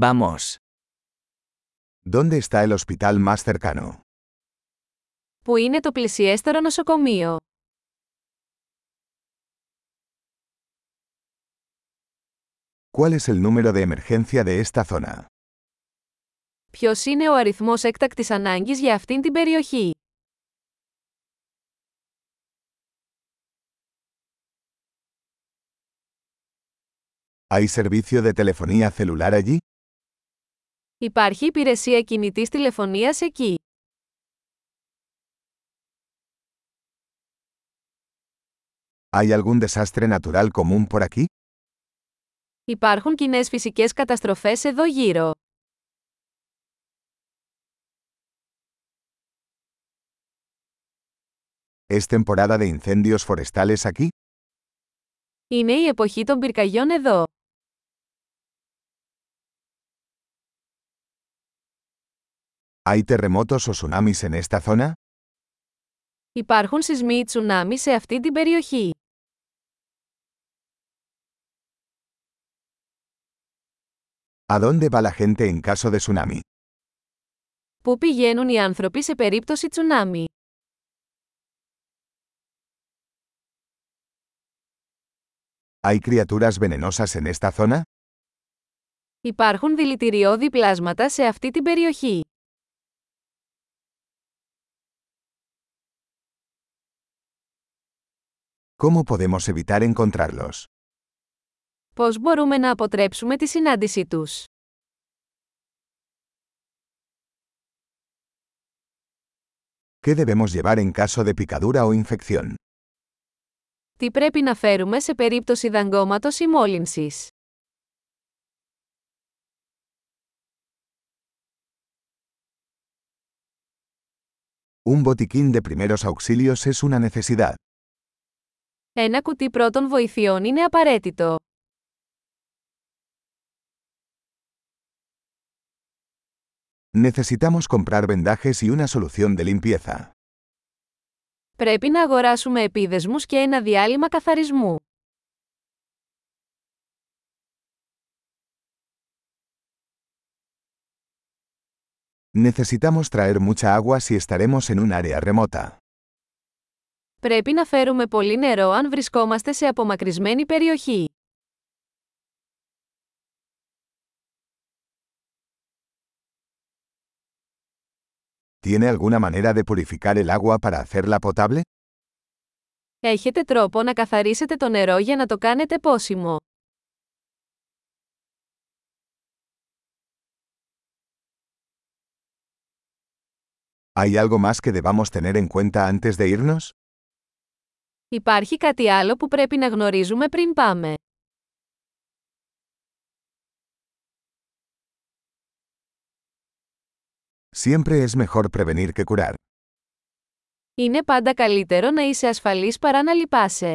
Vamos. ¿Dónde está el hospital más cercano? Πού είναι το πλησιέστερο νοσοκομείο? ¿Cuál es el número de emergencia de esta zona? Ποιος είναι ο αριθμός έκτακτης ανάγκης για αυτήν την περιοχή? ¿Hay servicio de telefonía celular allí? Υπάρχει υπηρεσία κινητής τηλεφωνίας εκεί. ¿Hay algún desastre natural común por aquí? Υπάρχουν κοινές φυσικές καταστροφές εδώ γύρω. ¿Es temporada de incendios forestales aquí? Είναι η εποχή των πυρκαγιών εδώ. ¿Hay terremotos o tsunamis en esta zona? Υπάρχουν σεισμοί ή τσουνάμι σε αυτή την περιοχή; ¿A dónde va la gente en caso de tsunami? Πού πηγαίνουν οι άνθρωποι σε περίπτωση τσουνάμι; ¿Hay criaturas venenosas en esta zona? Υπάρχουν δηλητηριώδη πλάσματα σε αυτή την περιοχή; ¿Cómo podemos evitar encontrarlos? Πώς μπορούμε να αποτρέψουμε τη συνάντησή τους. ¿Qué debemos llevar en caso de picadura o infección? Τι πρέπει να φέρουμε σε περίπτωση δαγκώματος ή μόλυνσης. Un botiquín de primeros auxilios es una necesidad. Ένα κουτί πρώτων βοηθειών είναι απαραίτητο. Necesitamos comprar vendajes y una solución de limpieza. Πρέπει να αγοράσουμε επίδεσμους και ένα διάλειμμα καθαρισμού. Necesitamos traer mucha agua si estaremos en un área remota. Πρέπει να φέρουμε πολύ νερό αν βρισκόμαστε σε απομακρυσμένη περιοχή. ¿Tiene alguna manera de purificar el agua para hacerla potable? Έχετε τρόπο να καθαρίσετε το νερό για να το κάνετε πόσιμο. ¿Hay algo más que debamos tener en cuenta antes de irnos? Υπάρχει κάτι άλλο που πρέπει να γνωρίζουμε πριν πάμε; Siempre es mejor prevenir que curar. Είναι πάντα καλύτερο να είσαι ασφαλής παρά να λυπάσαι.